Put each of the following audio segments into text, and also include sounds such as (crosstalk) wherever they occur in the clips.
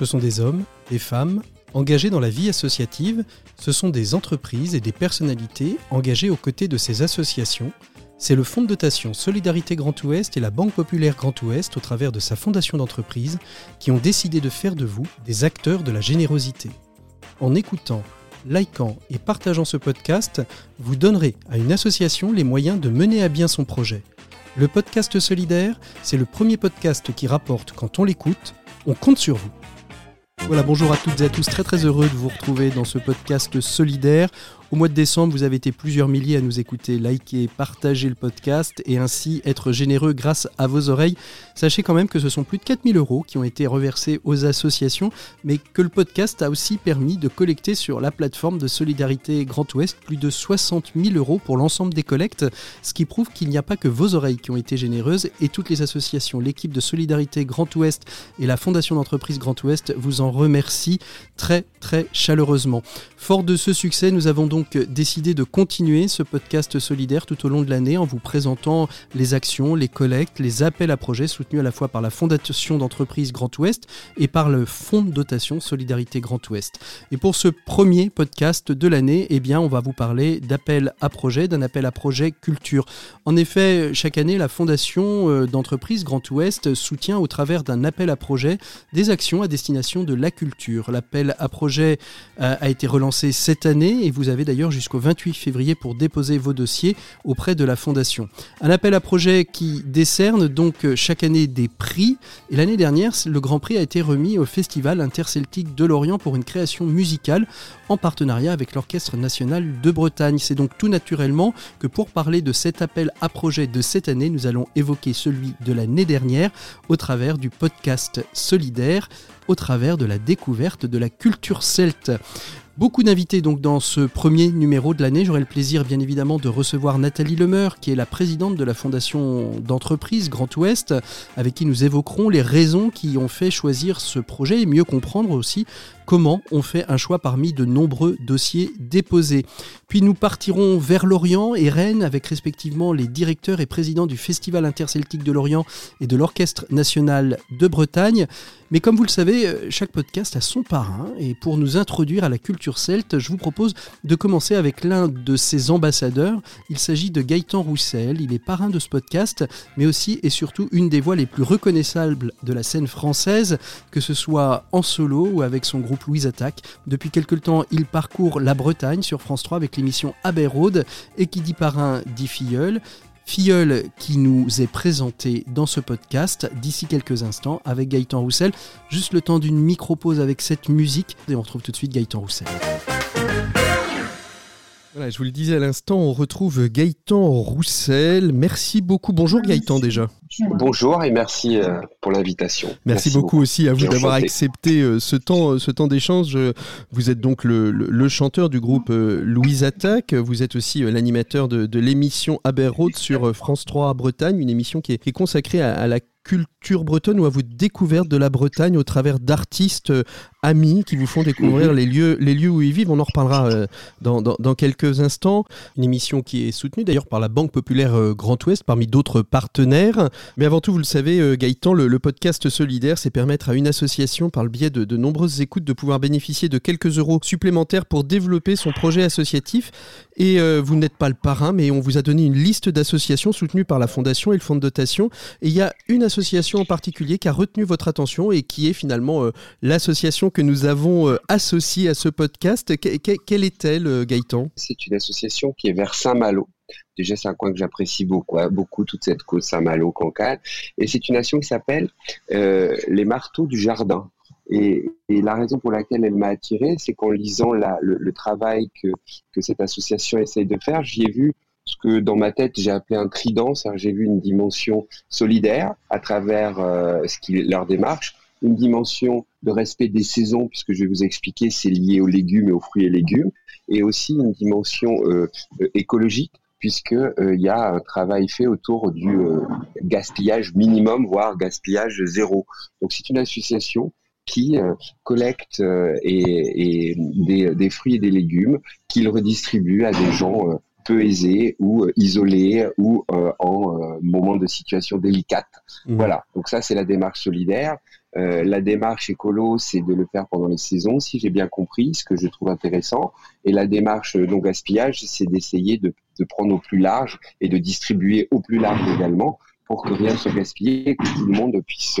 Ce sont des hommes, des femmes, engagés dans la vie associative, ce sont des entreprises et des personnalités engagées aux côtés de ces associations. C'est le Fonds de dotation Solidarité Grand Ouest et la Banque Populaire Grand Ouest, au travers de sa fondation d'entreprise, qui ont décidé de faire de vous des acteurs de la générosité. En écoutant, likant et partageant ce podcast, vous donnerez à une association les moyens de mener à bien son projet. Le podcast solidaire, c'est le premier podcast qui rapporte quand on l'écoute, on compte sur vous. Voilà, bonjour à toutes et à tous, très très heureux de vous retrouver dans ce podcast solidaire. Au mois de décembre, vous avez été plusieurs milliers à nous écouter, liker, partager le podcast et ainsi être généreux grâce à vos oreilles. Sachez quand même que ce sont plus de 4000 euros qui ont été reversés aux associations, mais que le podcast a aussi permis de collecter sur la plateforme de Solidarité Grand Ouest plus de 60 000 euros pour l'ensemble des collectes, ce qui prouve qu'il n'y a pas que vos oreilles qui ont été généreuses et toutes les associations, l'équipe de Solidarité Grand Ouest et la Fondation d'entreprise Grand Ouest vous en remercient très très chaleureusement. Fort de ce succès, nous avons donc décidé de continuer ce podcast solidaire tout au long de l'année en vous présentant les actions, les collectes, les appels à projets soutenus à la fois par la Fondation d'entreprise Grand Ouest et par le Fonds de dotation Solidarité Grand Ouest. Et pour ce premier podcast de l'année, eh bien, on va vous parler d'appel à projet, d'un appel à projet culture. En effet, chaque année, la Fondation euh, d'entreprise Grand Ouest soutient au travers d'un appel à projet des actions à destination de la culture. L'appel à projet euh, a été relancé cette année et vous avez d'ailleurs jusqu'au 28 février pour déposer vos dossiers auprès de la Fondation. Un appel à projet qui décerne donc euh, chaque année des prix. Et l'année dernière, le Grand Prix a été remis au Festival interceltique de Lorient pour une création musicale en partenariat avec l'Orchestre national de Bretagne. C'est donc tout naturellement que pour parler de cet appel à projet de cette année, nous allons évoquer celui de l'année dernière au travers du podcast Solidaire, au travers de la découverte de la culture celte. Beaucoup d'invités donc dans ce premier numéro de l'année. J'aurai le plaisir bien évidemment de recevoir Nathalie Lemeur, qui est la présidente de la fondation d'entreprise Grand Ouest, avec qui nous évoquerons les raisons qui ont fait choisir ce projet et mieux comprendre aussi comment on fait un choix parmi de nombreux dossiers déposés. Puis nous partirons vers Lorient et Rennes avec respectivement les directeurs et présidents du Festival interceltique de Lorient et de l'Orchestre national de Bretagne. Mais comme vous le savez, euh, chaque podcast a son parrain et pour nous introduire à la culture celte, je vous propose de commencer avec l'un de ses ambassadeurs. Il s'agit de Gaëtan Roussel, il est parrain de ce podcast, mais aussi et surtout une des voix les plus reconnaissables de la scène française, que ce soit en solo ou avec son groupe Louise Attaque. Depuis quelques temps, il parcourt la Bretagne sur France 3 avec l'émission Abbey Road et qui dit parrain dit filleul. Filleul qui nous est présenté dans ce podcast d'ici quelques instants avec Gaëtan Roussel. Juste le temps d'une micro-pause avec cette musique et on retrouve tout de suite Gaëtan Roussel. Voilà, je vous le disais à l'instant, on retrouve Gaëtan Roussel. Merci beaucoup. Bonjour Gaëtan déjà. Bonjour et merci euh, pour l'invitation. Merci, beaucoup, aussi à vous d'avoir accepté euh, ce temps, euh, ce temps d'échange. Vous êtes donc le, chanteur du groupe Louise Attaque. Vous êtes aussi l'animateur de, l'émission Aber Road sur France 3 Bretagne, une émission qui est, consacrée à, à la culture bretonne ou à votre découverte de la Bretagne au travers d'artistes euh, amis qui vous font découvrir les lieux, les lieux où ils vivent. On en reparlera euh, dans, dans, quelques instants. Une émission qui est soutenue d'ailleurs par la Banque Populaire euh, Grand Ouest parmi d'autres partenaires. Mais avant tout, vous le savez, Gaëtan, le, podcast solidaire, c'est permettre à une association, par le biais de, de nombreuses écoutes, de pouvoir bénéficier de quelques euros supplémentaires pour développer son projet associatif. Et vous n'êtes pas le parrain, mais on vous a donné une liste d'associations soutenues par la Fondation et le Fonds de dotation. Et il y a une association en particulier qui a retenu votre attention et qui est finalement euh, l'association que nous avons euh, associée à ce podcast. quelle est-elle, euh, Gaëtan? C'est une association qui est vers Saint-Malo. Déjà, c'est un coin que j'apprécie beaucoup, hein, beaucoup toute cette côte Saint-Malo, Cancale. Et c'est une nation qui s'appelle les Marteaux du Jardin. Et, la raison pour laquelle elle m'a attiré, c'est qu'en lisant le, travail que cette association essaye de faire, j'y ai vu ce que dans ma tête j'ai appelé un trident, j'ai vu une dimension solidaire à travers euh, ce qui leur démarche, une dimension de respect des saisons, puisque je vais vous expliquer, c'est lié aux légumes et aux fruits et légumes, et aussi une dimension euh, euh, écologique, puisqu'il il y a un travail fait autour du gaspillage minimum, voire gaspillage zéro. Donc c'est une association qui collecte et, des, des, fruits et des légumes, qu'il redistribue à des gens peu aisés ou isolés ou en moment de situation délicate. Mmh. Voilà, donc ça c'est la démarche solidaire. la démarche écolo, c'est de le faire pendant les saisons, si j'ai bien compris, ce que je trouve intéressant. Et la démarche non gaspillage, c'est d'essayer de, de, prendre au plus large et de distribuer au plus large également pour que rien ne soit gaspillé, que tout le monde puisse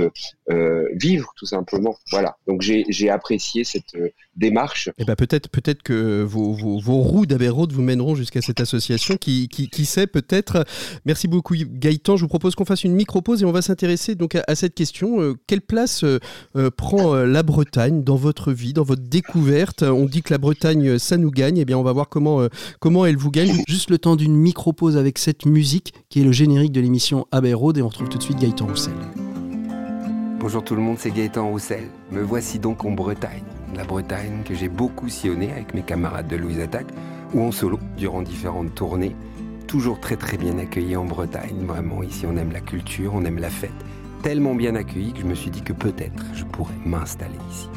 euh, vivre tout simplement. Voilà. Donc j'ai apprécié cette euh, démarche. Et eh ben peut-être peut-être que vos, vos, vos roues d'Aberrode vous mèneront jusqu'à cette association qui, qui, qui sait peut-être. Merci beaucoup Gaëtan. Je vous propose qu'on fasse une micro-pause et on va s'intéresser donc à, cette question. Euh, quelle place prend la Bretagne dans votre vie, dans votre découverte? On dit que la Bretagne, ça nous gagne. Eh bien, on va voir comment, comment elle vous gagne. Juste le temps d'une micro-pause avec cette musique qui est le générique de l'émission Et on retrouve tout de suite Gaëtan Roussel. Bonjour tout le monde, c'est Gaëtan Roussel. Me voici donc en Bretagne. La Bretagne que j'ai beaucoup sillonnée avec mes camarades de Louise Attaque ou en solo durant différentes tournées. Toujours très très bien accueilli en Bretagne. Vraiment, ici on aime la culture, on aime la fête. Tellement bien accueilli que je me suis dit que peut-être je pourrais m'installer ici.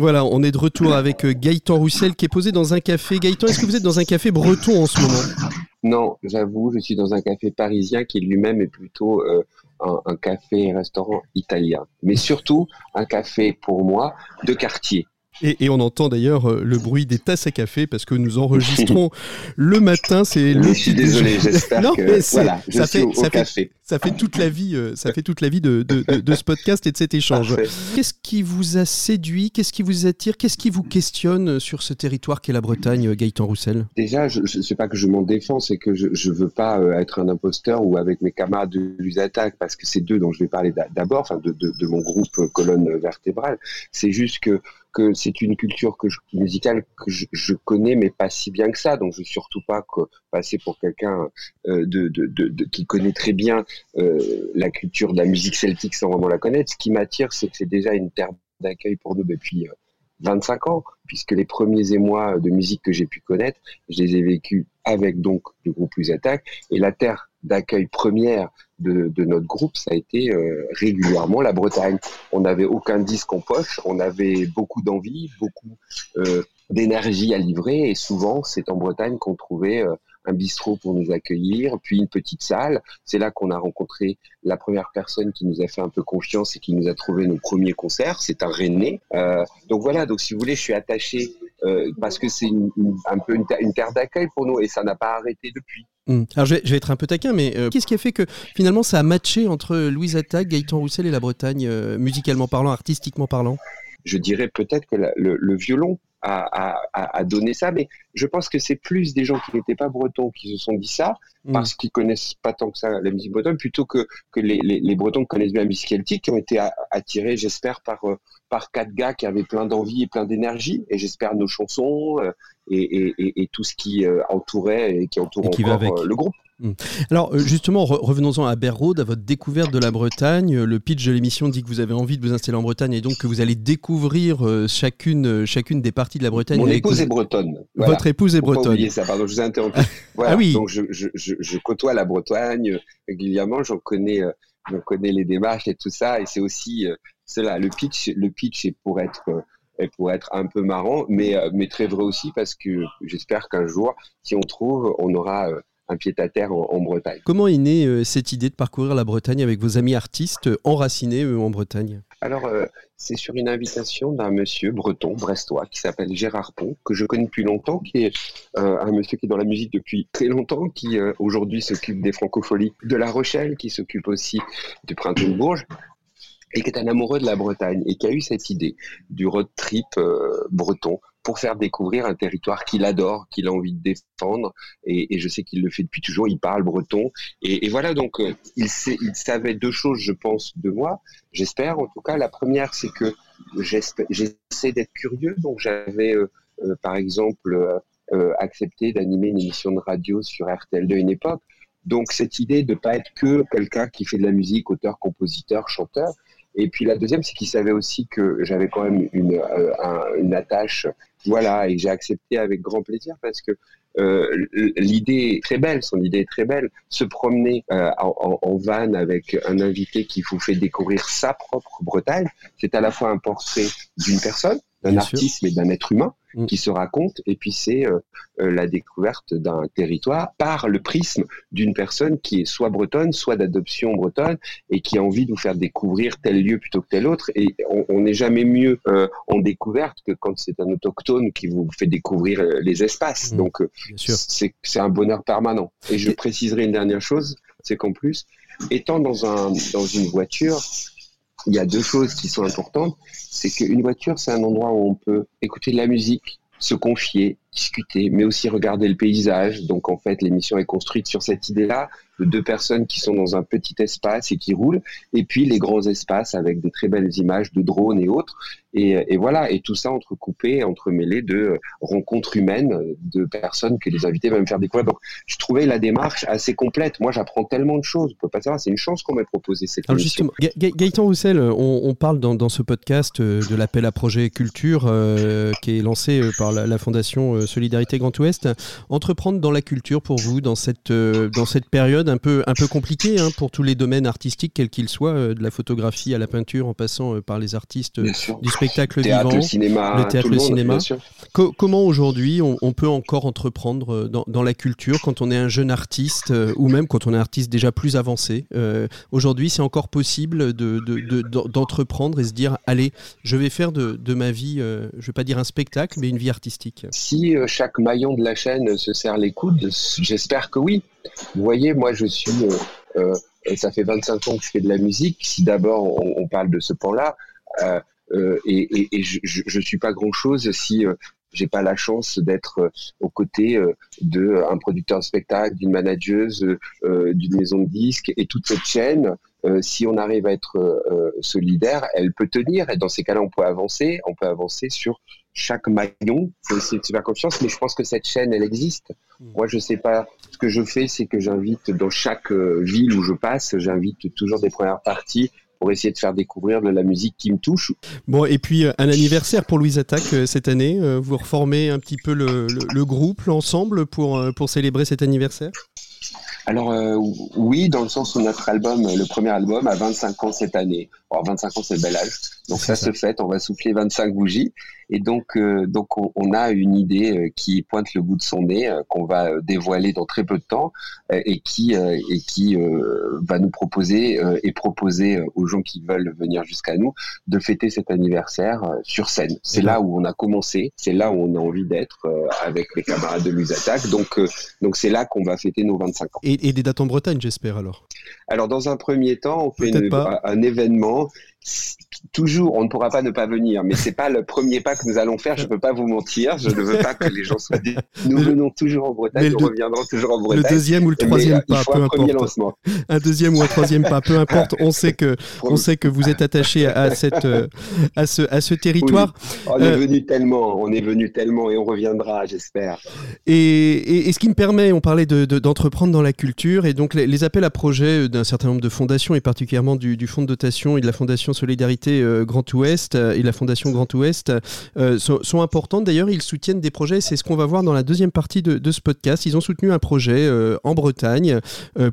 Voilà, on est de retour avec euh, Gaëtan Roussel qui est posé dans un café. Gaëtan, est-ce que vous êtes dans un café breton en ce moment? Non, j'avoue, je suis dans un café parisien qui lui-même est plutôt euh, un, un, café et restaurant italien. Mais surtout un café pour moi de quartier. Et, on entend d'ailleurs euh, le bruit des tasses à café parce que nous enregistrons (laughs) le matin. C'est le. Je suis désolé, j'espère (laughs) que voilà, ça fait, ça fait, ça fait toute la vie, euh, ça fait toute la vie de, de, ce podcast et de cet échange. Qu'est-ce qui vous a séduit? Qu'est-ce qui vous attire? Qu'est-ce qui vous questionne sur ce territoire qu'est la Bretagne, euh, Gaëtan Roussel? Déjà, je ne sais pas que je m'en défends, c'est que je ne veux pas être un imposteur ou avec mes camarades de l'USATAC, parce que c'est d'eux dont je vais parler d'abord, enfin de, de, mon groupe colonne vertébrale. C'est juste que que c'est une culture que je, musicale que je, connais, mais pas si bien que ça. Donc, je veux surtout pas que, passer pour quelqu'un euh, de, de, de, qui connaît très bien euh, la culture de la musique celtique sans vraiment la connaître. Ce qui m'attire, c'est que c'est déjà une terre d'accueil pour nous depuis 25 euh, ans, puisque les premiers émois de musique que j'ai pu connaître, je les ai vécus avec donc le groupe Plus et la terre d'accueil première de, notre groupe, ça a été euh, régulièrement la Bretagne. On n'avait aucun disque en poche, on avait beaucoup d'envie, beaucoup d'énergie à livrer, et souvent c'est en Bretagne qu'on trouvait un bistrot pour nous accueillir, puis une petite salle. C'est là qu'on a rencontré la première personne qui nous a fait un peu confiance et qui nous a trouvé nos premiers concerts. C'est un René. Euh, donc voilà, donc si vous voulez, je suis attaché euh, parce que c'est un peu une, terre d'accueil pour nous et ça n'a pas arrêté depuis. Hum. Alors je vais, être un peu taquin, mais euh, qu'est-ce qui a fait que finalement ça a matché entre Louise Attaque, Gaëtan Roussel et la Bretagne, musicalement parlant, artistiquement parlant? Je dirais peut-être que le, violon à, donner ça, mais je pense que c'est plus des gens qui n'étaient pas bretons qui se sont dit ça, mm. parce qu'ils connaissent pas tant que ça la musique bretonne, plutôt que, que les, les, Bretons connaissent bien la musique celtique, qui ont été attirés, j'espère, par, euh, par quatre gars qui avaient plein d'envie et plein d'énergie, et j'espère nos chansons euh, et, et, et, tout ce qui euh, entourait et qui entoure encore le groupe. Hmm. Alors euh, justement, revenons-en à Berrode, à votre découverte de la Bretagne. Le pitch de l'émission dit que vous avez envie de vous installer en Bretagne et donc que vous allez découvrir euh, chacune, euh, chacune des parties de la Bretagne. Mon épouse est bretonne. Votre épouse est bretonne. Pas ça, pardon, je vous ai interrompu. Voilà. (laughs) ah oui. Donc je, je, je, côtoie la Bretagne régulièrement, j'en connais, connais les démarches et tout ça, et c'est aussi cela. Le pitch, le pitch est pour être pour être un peu marrant, mais, mais très vrai aussi parce que j'espère qu'un jour, si on trouve, on aura un pied-à-terre en, Bretagne. Comment est née euh, cette idée de parcourir la Bretagne avec vos amis artistes euh, enracinés en Bretagne? Alors, euh, c'est sur une invitation d'un monsieur breton, brestois, qui s'appelle Gérard Pont, que je connais depuis longtemps, qui est un monsieur qui est dans la musique depuis très longtemps, qui aujourd'hui s'occupe des francopholies de La Rochelle, qui s'occupe aussi du Printemps de Bourges, et qui est un amoureux de la Bretagne et qui a eu cette idée du road trip breton pour faire découvrir un territoire qu'il adore, qu'il a envie de défendre. Et, je sais qu'il le fait depuis toujours. Il parle breton. Et, voilà, donc euh, il, sait, il savait deux choses, je pense, de moi. J'espère, en tout cas. La première, c'est que j'essaie d'être curieux. Donc j'avais, euh, euh, par exemple, accepté d'animer une émission de radio sur RTL de une époque. Donc cette idée de ne pas être que quelqu'un qui fait de la musique, auteur, compositeur, chanteur, Et puis la deuxième, c'est qu'il savait aussi que j'avais quand même une, euh, une attache, voilà, et j'ai accepté avec grand plaisir parce que euh, l'idée est très belle, son idée est très belle. Se promener euh, en, en, van avec un invité qui vous fait découvrir sa propre Bretagne, c'est à la fois un portrait d'une personne, d'un artiste et d'un être humain mm. qui se raconte, et puis c'est euh, euh, la découverte d'un territoire par le prisme d'une personne qui est soit bretonne, soit d'adoption bretonne, et qui a envie de vous faire découvrir tel lieu plutôt que tel autre. Et on n'est jamais mieux euh, en découverte que quand c'est un autochtone qui vous fait découvrir les espaces. Mm. Donc c'est un bonheur permanent. Et je préciserai une dernière chose, c'est qu'en plus, étant dans, un, dans une voiture, il y a deux choses qui sont importantes. C'est qu'une voiture, c'est un endroit où on peut écouter de la musique, se confier, discuter, mais aussi regarder le paysage. Donc en fait, l'émission est construite sur cette idée-là de deux personnes qui sont dans un petit espace et qui roulent, et puis les grands espaces avec des très belles images de drones et autres. Et, voilà, et tout ça entrecoupé, entremêlé de rencontres humaines de personnes que les invités vont me faire découvrir. Donc je trouvais la démarche assez complète. Moi, j'apprends tellement de choses. On peut pas savoir. C'est une chance qu'on m'ait proposé cette Alors émission. Justement, Gaëtan Roussel, on, parle dans, ce podcast euh, de l'appel à projet culture euh, qui est lancé euh, par la Fondation euh, Solidarité Grand Ouest. Entreprendre dans la culture pour vous dans cette, euh, dans cette période un peu, un peu compliquée hein, pour tous les domaines artistiques, quels qu'ils soient, euh, de la photographie à la peinture en passant par les artistes du spectacle vivant, le cinéma, le théâtre, le, cinéma. comment aujourd'hui on, peut encore entreprendre dans, dans, la culture quand on est un jeune artiste ou même quand on est un artiste déjà plus avancé Aujourd'hui, c'est encore possible d'entreprendre de, de, et se dire allez, je vais faire de, de ma vie, je ne vais pas dire un spectacle, mais une vie artistique? Si euh, chaque maillon de la chaîne se serre les coudes J'espère que oui. Vous voyez, moi, je suis. Euh, euh, ça fait 25 ans que je fais de la musique. Si d'abord on, parle de ce pan-là, et, je ne suis pas grand-chose si j'ai pas la chance d'être aux côtés d'un producteur de spectacle, d'une manageuse, d'une maison de disques et toute cette chaîne. Si on arrive à être solidaire, elle peut tenir et dans ces cas-là, on peut avancer. On peut avancer sur chaque maillon. faut essayer de se faire confiance, mais je pense que cette chaîne, elle existe. Hmm. Moi, je sais pas. Ce que je fais, c'est que j'invite dans chaque euh, ville où je passe, j'invite toujours des premières parties pour essayer de faire découvrir de la musique qui me touche. Bon, et puis euh, un anniversaire pour Louise Attaque euh, cette année. Vous reformez un petit peu le, le groupe, l'ensemble, pour, pour célébrer cet anniversaire? Alors oui, dans le sens où notre album, le premier album, a 25 ans cette année. Alors 25 ans, c'est bel âge. Donc ça, se fait, on va souffler 25 bougies. Et donc, euh, donc on, a une idée euh, qui pointe le bout de son nez, euh, qu'on va dévoiler dans très peu de temps, et qui, et qui va nous proposer et proposer aux gens qui veulent venir jusqu'à nous de fêter cet anniversaire sur scène. C'est là où on a commencé, c'est là où on a envie d'être avec les camarades de Attack. Donc, donc c'est là qu'on va fêter nos 25 ans. Et, et des dates en Bretagne, j'espère alors? Alors dans un premier temps, on fait un événement toujours, on ne pourra pas ne pas venir, mais c'est pas le premier pas que nous allons faire. Je ne peux pas vous mentir. Je ne veux pas que les gens soient. Dit, (laughs) nous venons toujours en Bretagne, nous reviendrons toujours en Bretagne. Le deuxième ou le troisième pas, peu importe. Un deuxième ou un troisième pas, peu importe. On sait que, on sait que vous êtes attaché à cette, à ce, à ce territoire. On est euh, venu tellement, on est venu tellement, et on reviendra, j'espère. Et, et, ce qui me permet, on parlait d'entreprendre de, dans la culture, et donc les, appels à projets d'un certain nombre de fondations, et particulièrement du, du fonds de dotation et de la fondation Solidarité euh, Grand Ouest euh, et la Fondation Grand Ouest euh, sont, importantes. D'ailleurs, ils soutiennent des projets, c'est ce qu'on va voir dans la deuxième partie de, ce podcast. Ils ont soutenu un projet en Bretagne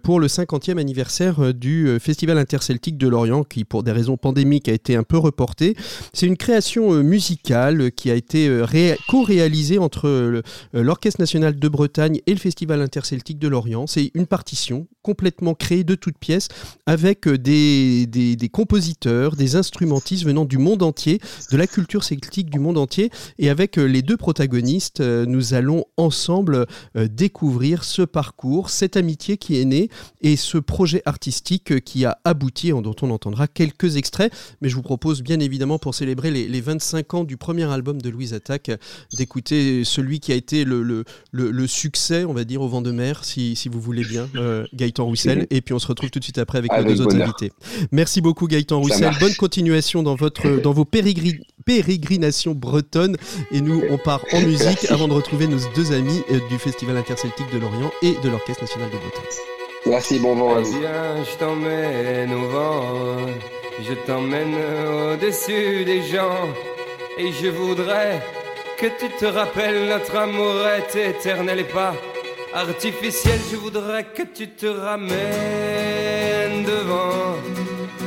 pour le 50e anniversaire du Festival interceltique de Lorient, qui pour des raisons pandémiques a été un peu reporté. C'est une création musicale qui a été co-réalisée entre l'Orchestre national de Bretagne et le Festival interceltique de Lorient. C'est une partition complètement créée de toutes pièces avec des, des compositeurs des instrumentistes venant du monde entier, de la culture celtique du monde entier. Et avec euh, les deux protagonistes, euh, nous allons ensemble euh, découvrir ce parcours, cette amitié qui est née et ce projet artistique qui a abouti, dont on entendra quelques extraits. Mais je vous propose bien évidemment pour célébrer les, 25 ans du premier album de Louise Attaque, d'écouter celui qui a été le, le, succès, on va dire, au vent de mer, si, si vous voulez bien, Gaëtan Roussel. (laughs) Et puis on se retrouve tout de suite après avec, nos deux autres invités. Merci beaucoup Gaëtan Roussel bonne continuation dans, votre, dans vos pérégrinations bretonnes. Et nous, on part en musique avant de retrouver nos deux amis euh, du Festival interceltique de Lorient et de l'Orchestre national de Bretagne. Merci, bon vent à vous. Viens, je t'emmène au vent, je t'emmène au-dessus des gens, et je voudrais que tu te rappelles notre amour est éternel et pas artificiel. Je voudrais que tu te ramènes devant,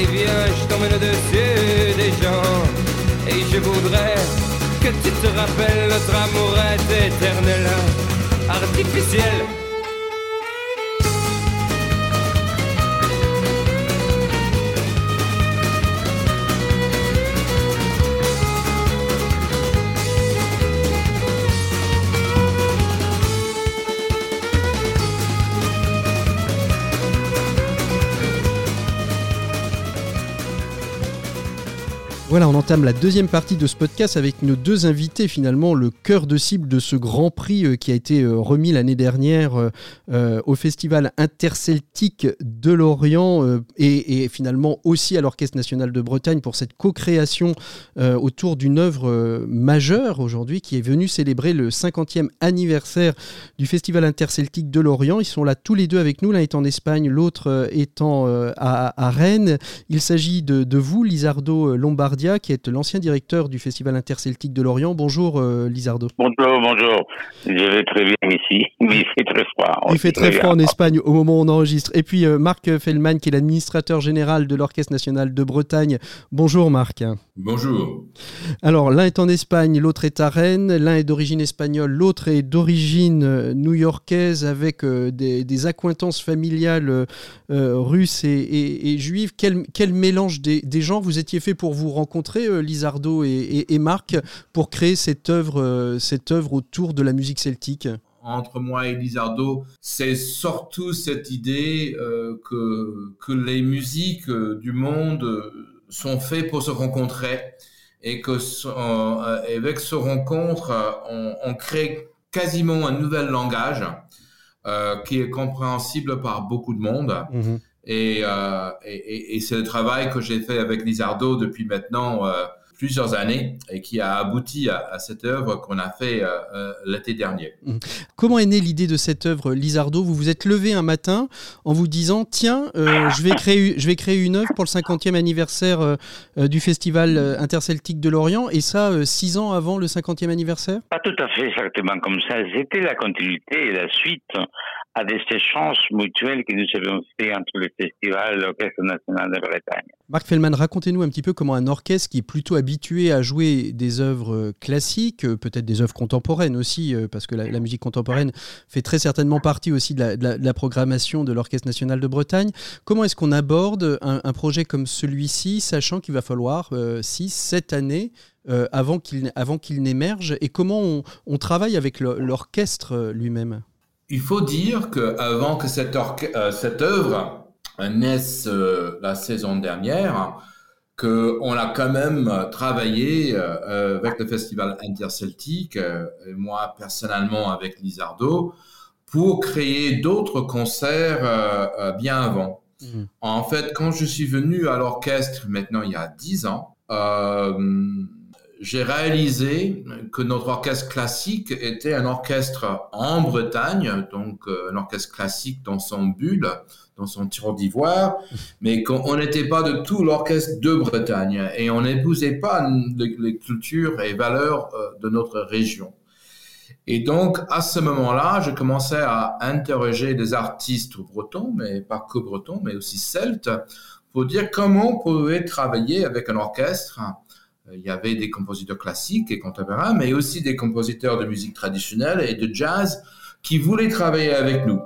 Allez, viens, je t'emmène au-dessus des gens. Et je voudrais que tu te rappelles, notre amour est éternel, artificiel. Voilà, on entame la deuxième partie de ce podcast avec nos deux invités, finalement, le cœur de cible de ce grand prix euh, qui a été euh, remis l'année dernière euh, au Festival interceltique de Lorient et, finalement aussi à l'Orchestre national de Bretagne pour cette co-création autour d'une œuvre majeure aujourd'hui qui est venue célébrer le 50e anniversaire du Festival interceltique de Lorient. Ils sont là tous les deux avec nous, l'un est en Espagne, l'autre étant à, Rennes. Il s'agit de, de vous, Lizardo Lombardi qui est l'ancien directeur du Festival interceltique de Lorient. Bonjour euh, Lizardo. Bonjour, bonjour. Je vais très bien ici, (laughs) mais il fait très froid. Il fait très froid en Espagne au moment où on enregistre. Et puis euh, Marc Fellman, qui est l'administrateur général de l'Orchestre national de Bretagne. Bonjour Marc. Bonjour. Alors l'un est en Espagne, l'autre est à Rennes. L'un est d'origine espagnole, l'autre est d'origine euh, new-yorkaise avec des, accointances familiales russes et, juives. Quel, quel mélange des, des gens vous étiez fait pour vous rencontrer rencontré euh, Lizardo et, Marc pour créer cette œuvre, euh, cette œuvre autour de la musique celtique entre moi et Lizardo, c'est surtout cette idée euh, que, que les musiques du monde sont faites pour se rencontrer et que avec ce rencontre, on, crée quasiment un nouvel langage qui est compréhensible par beaucoup de monde. Euh, et, et, c'est le travail que j'ai fait avec Lizardo depuis maintenant euh, plusieurs années et qui a abouti à, cette œuvre qu'on a fait euh, l'été dernier. Mmh. Comment est née l'idée de cette œuvre, Lizardo? Vous vous êtes levé un matin en vous disant tiens, je, vais créer, je vais créer une œuvre pour le 50e anniversaire du Festival interceltique de Lorient, et ça six ans avant le 50e anniversaire? Pas tout à fait exactement comme ça. C'était la continuité et la suite à des échanges mutuels que nous avions fait entre le festival et l'Orchestre national de Bretagne. Marc Fellman, racontez-nous un petit peu comment un orchestre qui est plutôt habitué à jouer des œuvres classiques, euh, peut-être des œuvres contemporaines aussi, euh, parce que la, musique contemporaine fait très certainement partie aussi de la, programmation de l'Orchestre national de Bretagne. Comment est-ce qu'on aborde un, projet comme celui-ci, sachant qu'il va falloir 6, euh, 7 années avant qu'il n'émerge? Et comment on travaille avec l'orchestre lui-même? Il faut dire qu'avant que cette, euh, cette œuvre naisse euh, la saison dernière, qu'on a quand même travaillé euh, avec le festival interceltique, et moi personnellement avec Lizardo, pour créer d'autres concerts bien avant. Mmh. En fait, quand je suis venu à l'orchestre maintenant il y a dix ans, j'ai réalisé que notre orchestre classique était un orchestre en Bretagne, donc euh, un orchestre classique dans son bulle, dans son tir d'ivoire, mais qu'on n'était pas de tout l'orchestre de Bretagne et on n'épousait pas les, cultures et valeurs euh, de notre région. Et donc, à ce moment-là, je commençais à interroger des artistes bretons, mais pas que bretons, mais aussi celtes, pour dire comment on pouvait travailler avec un orchestre il y avait des compositeurs classiques et contemporains, mais aussi des compositeurs de musique traditionnelle et de jazz qui voulaient travailler avec nous.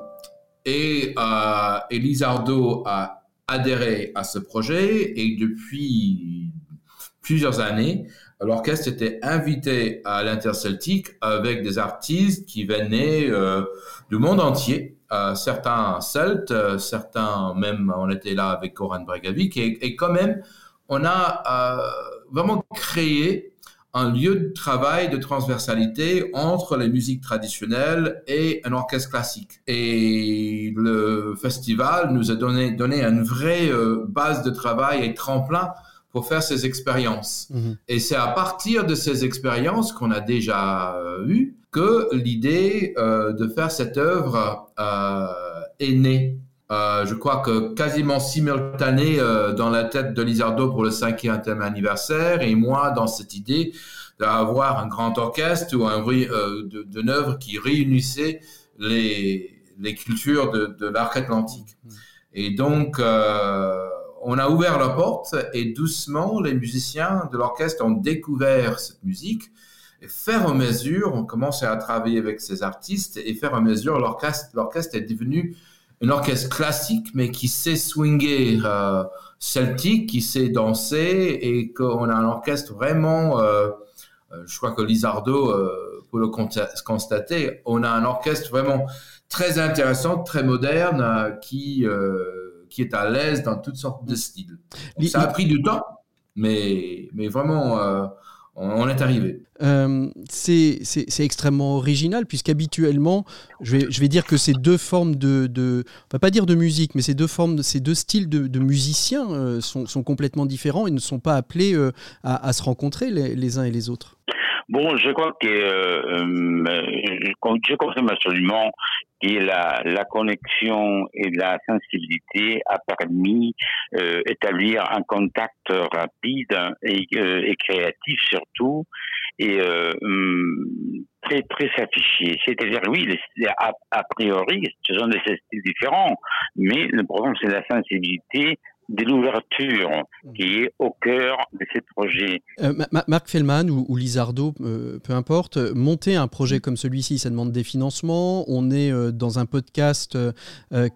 Et, euh, Elisardo a adhéré à ce projet et depuis plusieurs années, l'orchestre était invité à l'Interceltique avec des artistes qui venaient euh, du monde entier certains celtes, certains même, on était là avec Coran Breivik, et, et, quand même, on a vraiment créé un lieu de travail de transversalité entre les musiques traditionnelles et un orchestre classique. Et le festival nous a donné, donné une vraie euh, base de travail et tremplin pour faire ces expériences. Mhm. Et c'est à partir de ces expériences qu'on a déjà euh, eues que l'idée euh, de faire cette œuvre est née. Je crois que quasiment simultané dans la tête de Lizardo pour le cinquième anniversaire et moi dans cette idée d'avoir un grand orchestre ou un euh, de, œuvre qui réunissait les, les cultures de, de l'arc atlantique. Mm. Et donc, euh, on a ouvert la porte et doucement, les musiciens de l'orchestre ont découvert cette musique. Et faire en mesure, on commençait à travailler avec ces artistes et faire en mesure, l'orchestre, l'orchestre est devenu un orchestre classique, mais qui sait swinger euh, celtique, qui sait danser et qu'on a un orchestre vraiment euh, euh, je crois que Lizardo, euh, pour le constater, on a un orchestre vraiment très intéressant, très moderne, qui, qui est à l'aise dans toutes sortes de styles. ça a pris du temps, mais, mais vraiment, on, est arrivé. Euh, c'est extrêmement original, puisqu'habituellement, je vais, je vais dire que ces deux formes de, de, On va pas dire de musique, mais ces deux, formes, ces deux styles de, musiciens sont, sont, complètement différents et ne sont pas appelés à, à, se rencontrer les uns et les autres. Bon, je crois que euh, euh, je confirme absolument que la, la connexion et la sensibilité a permis euh, établir un contact rapide et, euh, et créatif surtout et euh, hum, très très affiché. C'est-à-dire oui, a, a priori, ce sont des styles différents, mais le problème c'est la sensibilité de l'ouverture qui est au cœur de ces projets. Euh, Marc Fellman ou, Lizardo, euh, peu importe, monter un projet comme celui-ci, ça demande des financements. On est euh, dans un podcast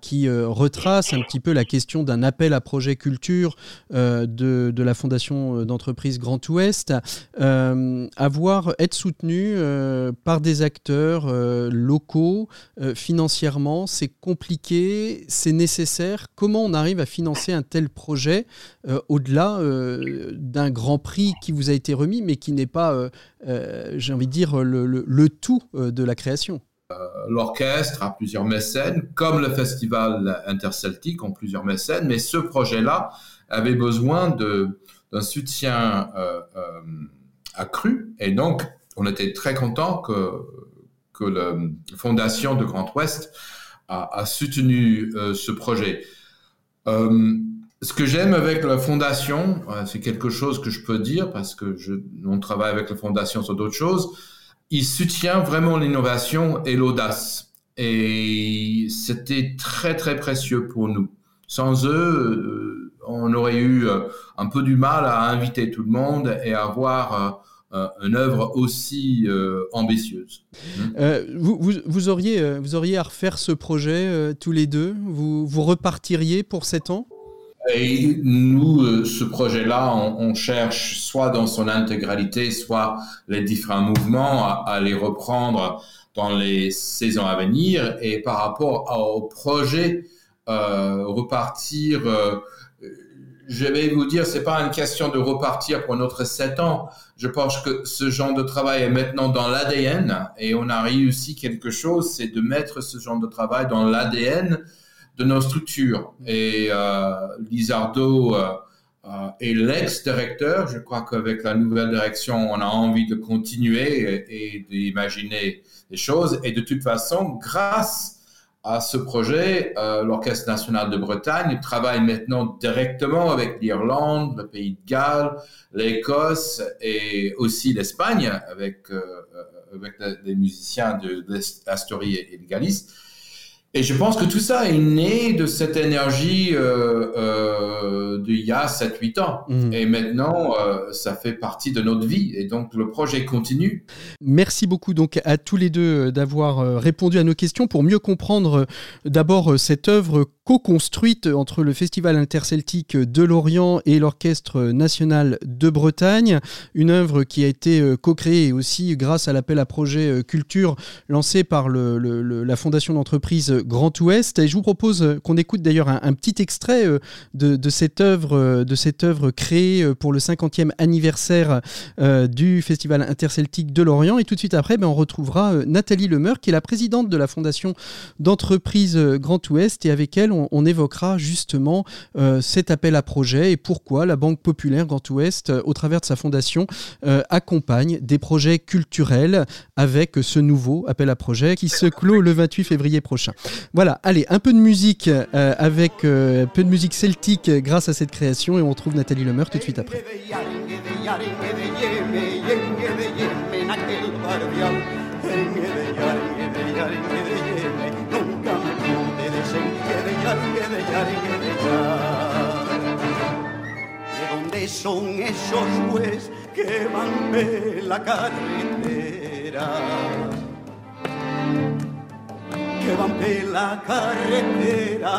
qui retrace un petit peu la question d'un appel à projet culture de, de, la fondation d'entreprise Grand Ouest. avoir, être soutenu par des acteurs locaux financièrement, c'est compliqué, c'est nécessaire. Comment on arrive à financer un tel projet euh, au-delà euh, d'un grand prix qui vous a été remis, mais qui n'est pas, euh, j'ai envie de dire, le, tout de la création. L'orchestre a plusieurs mécènes, comme le festival interceltique ont plusieurs mécènes, mais ce projet-là avait besoin d'un soutien accru, et donc on était très content que, que la fondation de Grand Ouest a, soutenu ce projet ce que j'aime avec la fondation, euh, c'est quelque chose que je peux dire parce que on travaille avec la fondation sur d'autres choses. Il soutient vraiment l'innovation et l'audace. Et c'était très, très précieux pour nous. Sans eux, euh, on aurait eu euh, un peu du mal à inviter tout le monde et à avoir une œuvre aussi ambitieuse. vous, vous, auriez, vous auriez à refaire ce projet tous les deux? Vous, vous repartiriez pour sept ans? Et nous, euh, ce projet-là, on, cherche soit dans son intégralité, soit les différents mouvements à, les reprendre dans les saisons à venir. Et par rapport au projet, euh, repartir, euh, je vais vous dire, c'est pas une question de repartir pour notre sept ans. Je pense que ce genre de travail est maintenant dans l'ADN et on a réussi quelque chose, c'est de mettre ce genre de travail dans l'ADN de nos structures. Et euh, Lizardo euh, euh, est l'ex-directeur. Je crois qu'avec la nouvelle direction, on a envie de continuer et, d'imaginer des choses. Et de toute façon, grâce à ce projet, l'Orchestre national de Bretagne travaille maintenant directement avec l'Irlande, le Pays de Galles, l'Écosse et aussi l'Espagne avec, avec des musiciens de, l'Astorie et de Galice et je pense que tout ça est né de cette énergie euh, euh, d'il y a 7-8 ans. Mm. Et maintenant, euh, ça fait partie de notre vie. Et donc, le projet continue. Merci beaucoup donc à tous les deux d'avoir répondu à nos questions pour mieux comprendre d'abord cette œuvre co-construite entre le Festival interceltique de Lorient et l'Orchestre national de Bretagne. Une œuvre qui a été co-créée aussi grâce à l'appel à projet culture lancé par la fondation d'entreprise Grand Ouest. Je vous propose qu'on écoute d'ailleurs un, petit extrait de, cette œuvre, de cette œuvre créée pour le 50e anniversaire du Festival interceltique de Lorient. Et tout de suite après, ben, on retrouvera Nathalie Lemeur, qui est la présidente de la fondation d'entreprise Grand Ouest. Et avec elle, on, évoquera justement euh, cet appel à projet et pourquoi la Banque Populaire Grand Ouest, euh, au travers de sa fondation, euh, accompagne des projets culturels avec ce nouveau appel à projet qui se clôt le 28 février prochain. Voilà, allez, un peu de musique avec un peu de musique celtique grâce à cette création et on retrouve Nathalie Lemeur tout de suite après. ¿De dónde son esos pues que van de la carretera? Que van de la carretera.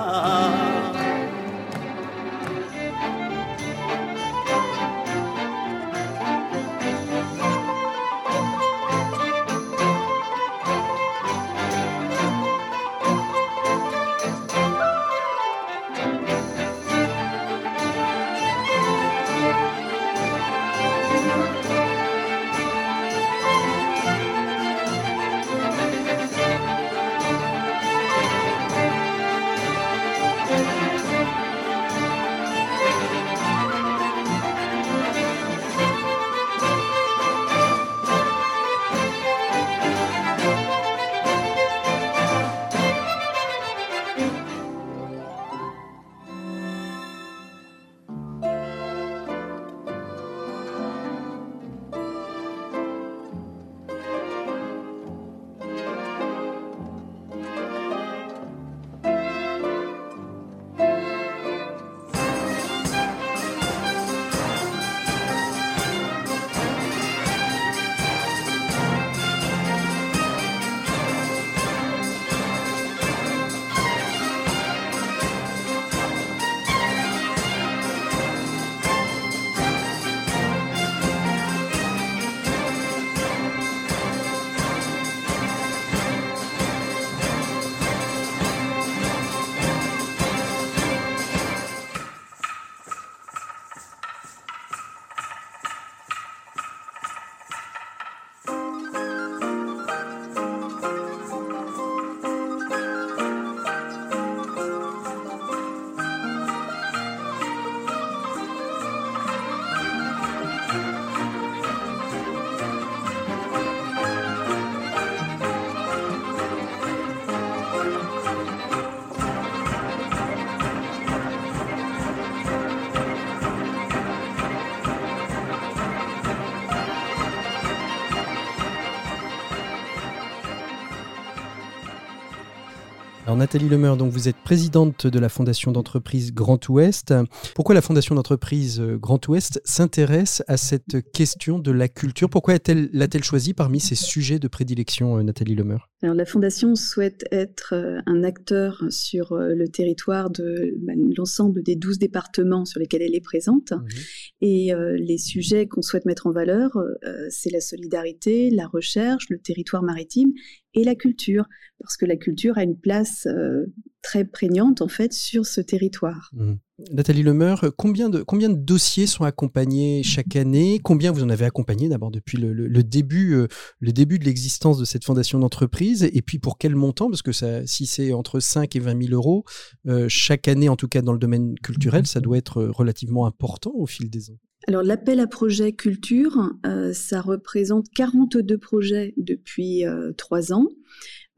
Nathalie Lemeur, donc vous êtes présidente de la fondation d'entreprise Grand Ouest. Pourquoi la fondation d'entreprise euh, Grand Ouest s'intéresse à cette question de la culture? Pourquoi l'a-t-elle choisi parmi ses sujets de prédilection, euh, Nathalie Lemeur? Alors la fondation souhaite être euh, un acteur sur le territoire de bah, l'ensemble des 12 départements sur lesquels elle est présente. Mmh. Et les sujets qu'on souhaite mettre en valeur, c'est la solidarité, la recherche, le territoire maritime et la culture, parce que la culture a une place euh, très prégnante en fait sur ce territoire. Mmh. Nathalie Lemeur, combien de, combien de dossiers sont accompagnés chaque année? Combien vous en avez accompagné d'abord depuis le, début, euh, le début de l'existence de cette fondation d'entreprise? Et puis pour quel montant? Parce que si c'est entre 5 et 20 000 euros, euh, chaque année, en tout cas dans le domaine culturel, ça doit être relativement important au fil des ans. Alors l'appel à projet culture, euh, ça représente 42 projets depuis euh, trois ans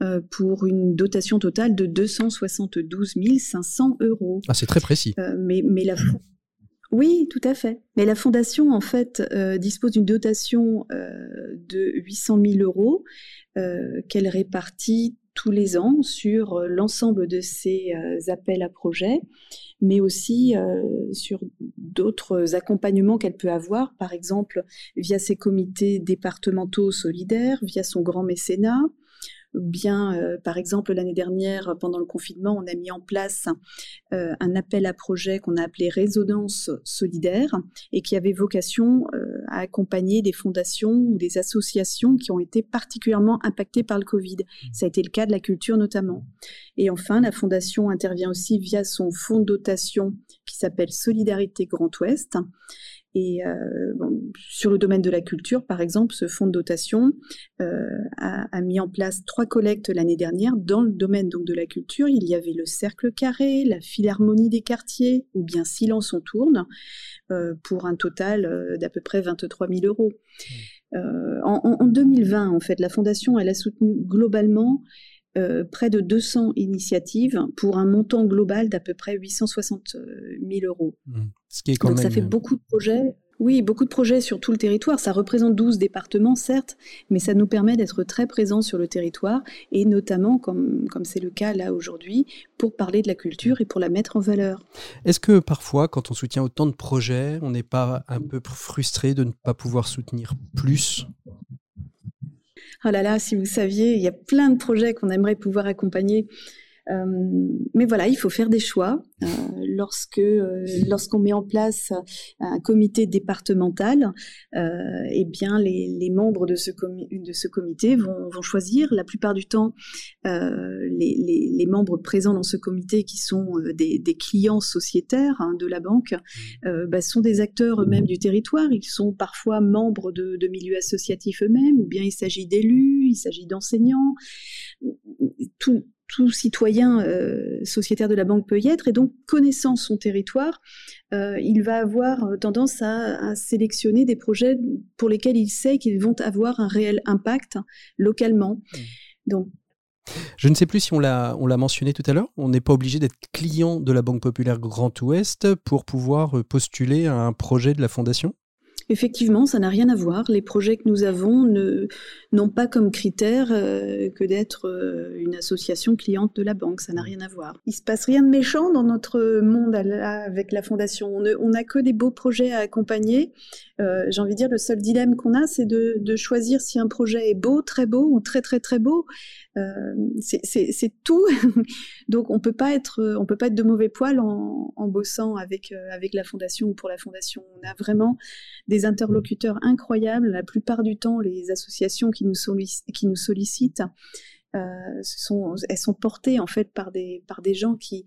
euh, pour une dotation totale de 272 500 euros. Ah, c'est très précis. mais, mais la oui, tout à fait. Mais la fondation, en fait, dispose d'une dotation de 800 000 euros qu'elle répartit tous les ans sur l'ensemble de ces appels à projets mais aussi euh, sur d'autres accompagnements qu'elle peut avoir, par exemple via ses comités départementaux solidaires, via son grand mécénat, bien, euh, par exemple, l'année dernière, pendant le confinement, on a mis en place euh, un appel à projet qu'on a appelé Résonance solidaire et qui avait vocation euh, à accompagner des fondations ou des associations qui ont été particulièrement impactées par le Covid. Ça a été le cas de la culture notamment. Et enfin, la fondation intervient aussi via son fonds de dotation qui s'appelle Solidarité Grand Ouest et euh, sur le domaine de la culture, par exemple, ce fonds de dotation euh, a, mis en place trois collectes l'année dernière. Dans le domaine donc de la culture, il y avait le Cercle Carré, la Philharmonie des quartiers ou bien Silence on tourne, euh, pour un total d'à peu près 23 000 euros. En, en, 2020, en fait, la fondation elle a soutenu globalement euh, près de 200 initiatives pour un montant global d'à peu près 860 000 euros. Mmh. Ce qui est quand Donc ça fait beaucoup de projets. Oui, beaucoup de projets sur tout le territoire. Ça représente 12 départements, certes, mais ça nous permet d'être très présents sur le territoire et notamment, comme comme c'est le cas là aujourd'hui, pour parler de la culture et pour la mettre en valeur. Est-ce que parfois, quand on soutient autant de projets, on n'est pas un peu frustré de ne pas pouvoir soutenir plus? Oh là là, si vous saviez, il y a plein de projets qu'on aimerait pouvoir accompagner euh, mais voilà, il faut faire des choix. Euh, lorsque euh, lorsqu'on met en place un comité départemental, eh bien les, membres de ce, comité vont, choisir. La plupart du temps, les, membres présents dans ce comité, qui sont des, clients sociétaires hein, de la banque, bah, sont des acteurs eux-mêmes du territoire. Ils sont parfois membres de milieux associatifs eux-mêmes, ou bien il s'agit d'élus, il s'agit d'enseignants. Tout, tout citoyen euh, sociétaire de la banque peut y être, et donc connaissant son territoire, euh, il va avoir euh, tendance à, sélectionner des projets pour lesquels il sait qu'ils vont avoir un réel impact localement. Mmh. Donc, je ne sais plus si on l'a, on l'a mentionné tout à l'heure, on n'est pas obligé d'être client de la Banque Populaire Grand Ouest pour pouvoir postuler à un projet de la Fondation? Effectivement, ça n'a rien à voir. Les projets que nous avons n'ont pas comme critère euh, que d'être euh, une association cliente de la banque. Ça n'a rien à voir. Il se passe rien de méchant dans notre monde avec la fondation. On n'a que des beaux projets à accompagner. Euh, j'ai envie de dire, le seul dilemme qu'on a, c'est de, choisir si un projet est beau, très beau ou très très très beau. C'est tout. (laughs) Donc on peut pas être, on peut pas être de mauvais poil en, en bossant avec avec la fondation ou pour la fondation. On a vraiment des interlocuteurs incroyables. La plupart du temps, les associations qui nous, qui nous sollicitent, euh, sont, elles sont portées en fait par des par des gens qui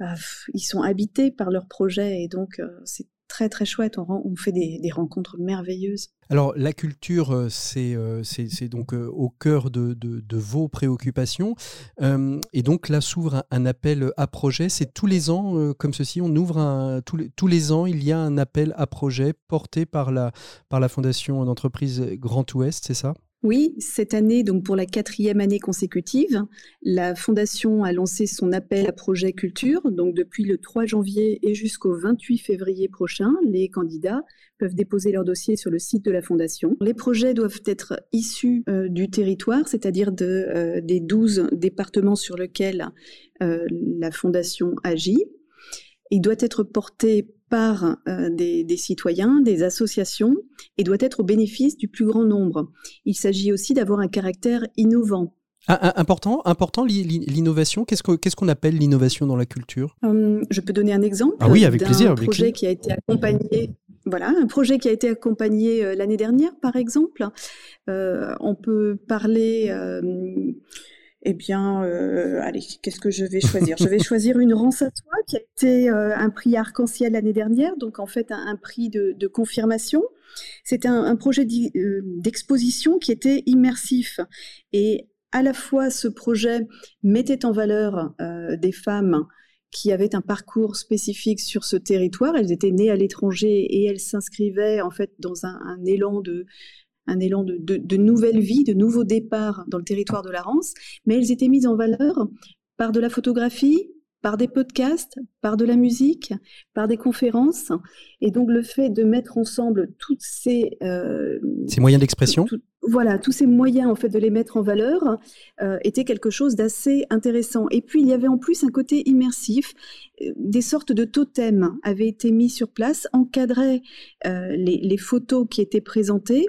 euh, ils sont habités par leur projet et donc euh, c'est très très chouette. On, fait des, rencontres merveilleuses. Alors la culture, euh, c'est donc au cœur de, vos préoccupations. et donc là s'ouvre un, appel à projet. C'est tous les ans comme ceci. On ouvre un, tous, les, tous les ans, il y a un appel à projet porté par la, par la Fondation d'entreprise Grand Ouest, c'est ça? Oui, cette année, donc pour la quatrième année consécutive, la Fondation a lancé son appel à projet culture. Donc depuis le 3 janvier et jusqu'au 28 février prochain, les candidats peuvent déposer leur dossier sur le site de la Fondation. Les projets doivent être issus euh, du territoire, c'est-à-dire euh, des 12 départements sur lesquels euh, la Fondation agit. Il doit être porté par euh, des, citoyens, des associations, et doit être au bénéfice du plus grand nombre. Il s'agit aussi d'avoir un caractère innovant. Ah, important, important l'innovation. Qu'est-ce qu'on appelle l'innovation dans la culture? Hum, Je peux donner un exemple. Ah oui, avec plaisir. Un projet qui a été accompagné. Voilà, un projet qui a été accompagné euh, l'année dernière, par exemple. Euh, on peut parler eh bien, euh, allez, qu'est-ce que je vais choisir? Je vais choisir une Rance à toi qui a été euh, un prix arc-en-ciel l'année dernière, donc en fait un, prix de, confirmation. C'était un, projet euh, d'exposition qui était immersif et à la fois ce projet mettait en valeur des femmes qui avaient un parcours spécifique sur ce territoire. Elles étaient nées à l'étranger et elles s'inscrivaient en fait dans un élan de un élan de, nouvelle vie, de nouveaux départs dans le territoire de la Rance, mais elles étaient mises en valeur par de la photographie, par des podcasts, par de la musique, par des conférences. Et donc le fait de mettre ensemble toutes ces... Euh, ces moyens d'expression Voilà, tous ces moyens en fait de les mettre en valeur euh, était quelque chose d'assez intéressant. Et puis il y avait en plus un côté immersif. Euh, des sortes de totems avaient été mis sur place, encadraient les, les, photos qui étaient présentées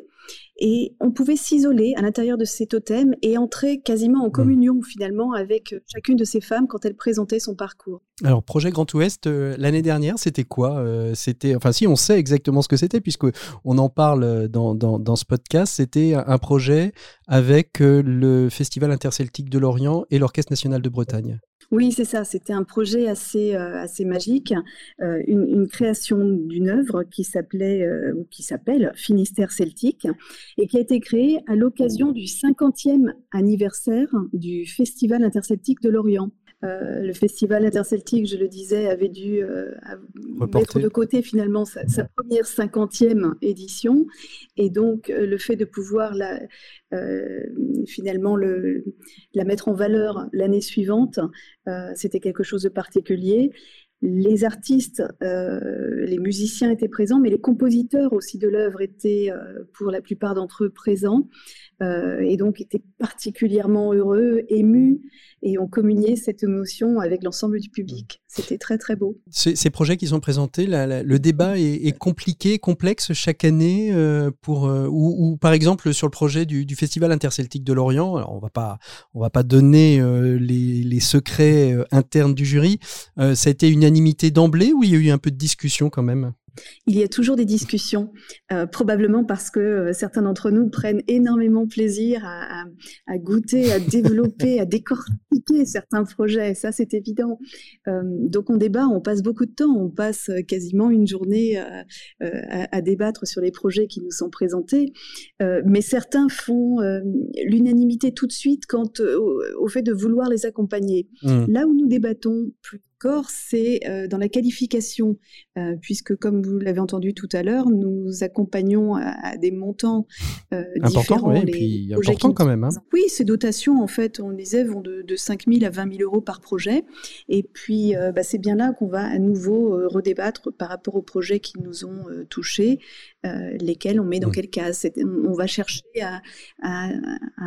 Et on pouvait s'isoler à l'intérieur de ces totems et entrer quasiment en mmh. communion finalement avec euh, chacune de ces femmes quand elle présentait son parcours. Alors, projet Grand Ouest, euh, l'année dernière, c'était quoi euh, C'était, enfin, si on sait exactement ce que c'était, puisque on en parle dans, dans, ce podcast, c'était un projet avec le Festival interceltique de l'Orient et l'Orchestre national de Bretagne. Oui, c'est ça. C'était un projet assez, euh, magique, euh, une, création d'une œuvre qui qui s'appelle Finistère celtique et qui a été créée à l'occasion du 50e anniversaire du Festival interceltique de l'Orient. Euh, le festival interceltique, je le disais, avait dû euh, mettre de côté finalement sa, première cinquantième édition. Et donc, euh, le fait de pouvoir la, finalement le, la mettre en valeur l'année suivante, c'était quelque chose de particulier. Les artistes, les musiciens étaient présents, mais les compositeurs aussi de l'œuvre étaient pour la plupart d'entre eux présents. Euh, et donc étaient particulièrement heureux, émus, et ont communié cette émotion avec l'ensemble du public. C'était très très beau. Ces, projets qui sont présentés, le débat est, compliqué, complexe chaque année, euh, pour, euh, ou, par exemple sur le projet du, Festival interceltique de l'Orient, on va pas, on va pas donner les, les, secrets internes du jury, ça a été unanimité d'emblée ou il y a eu un peu de discussion quand même? Il y a toujours des discussions, euh, probablement parce que euh, certains d'entre nous prennent énormément plaisir à, goûter, à (laughs) développer, à décortiquer certains projets. Ça, c'est évident. Euh, donc, on débat, on passe beaucoup de temps, on passe quasiment une journée à, débattre sur les projets qui nous sont présentés. mais certains font l'unanimité tout de suite quant au, fait de vouloir les accompagner. Mmh. Là où nous débattons plus c'est euh, dans la qualification, euh, puisque comme vous l'avez entendu tout à l'heure, nous accompagnons à, des montants euh, différents. Oui, et puis important quand même. Hein. Oui, ces dotations, en fait, on les disait, vont de, de 5 000 à 20 000 euros par projet. Et puis, bah, c'est bien là qu'on va à nouveau redébattre par rapport aux projets qui nous ont touchés, lesquels on met dans mmh. quelle case. On va chercher à, à,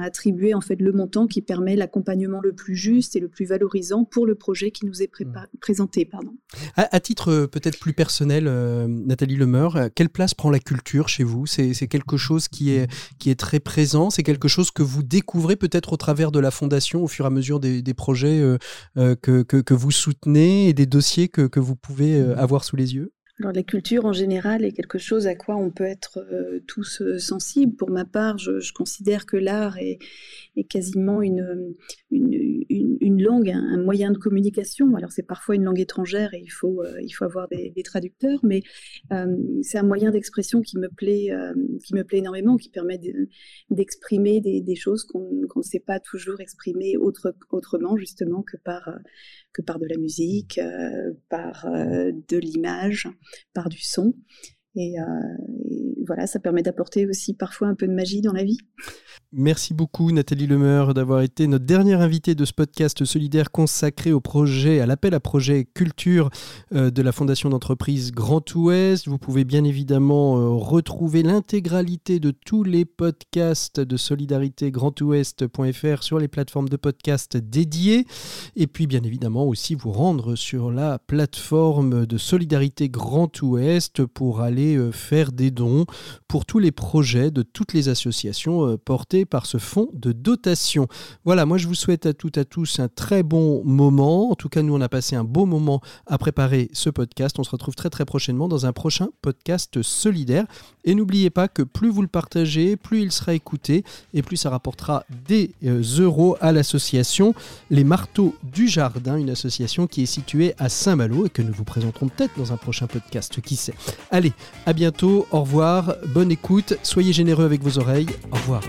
attribuer en fait le montant qui permet l'accompagnement le plus juste et le plus valorisant pour le projet qui nous est. Mmh présenté. Pardon. À, titre euh, peut-être plus personnel, euh, Nathalie Lemeur, euh, quelle place prend la culture chez vous? C'est quelque chose qui est, qui est très présent? C'est quelque chose que vous découvrez peut-être au travers de la fondation au fur et à mesure des, projets que, que, vous soutenez et des dossiers que, que vous pouvez avoir sous les yeux? Alors la culture en général est quelque chose à quoi on peut être euh, tous euh, sensibles. Pour ma part, je, considère que l'art est, quasiment une, une, langue, un, moyen de communication. Alors c'est parfois une langue étrangère et il faut, euh, il faut avoir des, traducteurs, mais c'est un moyen d'expression qui me plaît, qui me plaît énormément, qui permet d'exprimer des, choses qu'on ne sait pas toujours exprimer autre, autrement, justement que par que par de la musique, euh, par euh, de l'image, par du son. Et, euh, et, voilà, ça permet d'apporter aussi parfois un peu de magie dans la vie. Merci beaucoup Nathalie Lemeur d'avoir été notre dernière invitée de ce podcast solidaire consacré au projet, à l'appel à projet culture euh, de la Fondation d'entreprise Grand Ouest. Vous pouvez bien évidemment euh, retrouver l'intégralité de tous les podcasts de solidarité grandouest.fr sur les plateformes de podcasts dédiées et puis bien évidemment aussi vous rendre sur la plateforme de solidarité Grand Ouest pour aller euh, faire des dons pour tous les projets de toutes les associations portées par ce fonds de dotation. Voilà, moi je vous souhaite à toutes et à tous un très bon moment. En tout cas, nous on a passé un beau moment à préparer ce podcast. On se retrouve très très prochainement dans un prochain podcast solidaire. Et n'oubliez pas que plus vous le partagez, plus il sera écouté et plus ça rapportera des euh, euros à l'association Les Marteaux du Jardin, une association qui est située à Saint-Malo et que nous vous présenterons peut-être dans un prochain podcast, qui sait. Allez, à bientôt, au revoir, bonne écoute, soyez généreux avec vos oreilles, au revoir.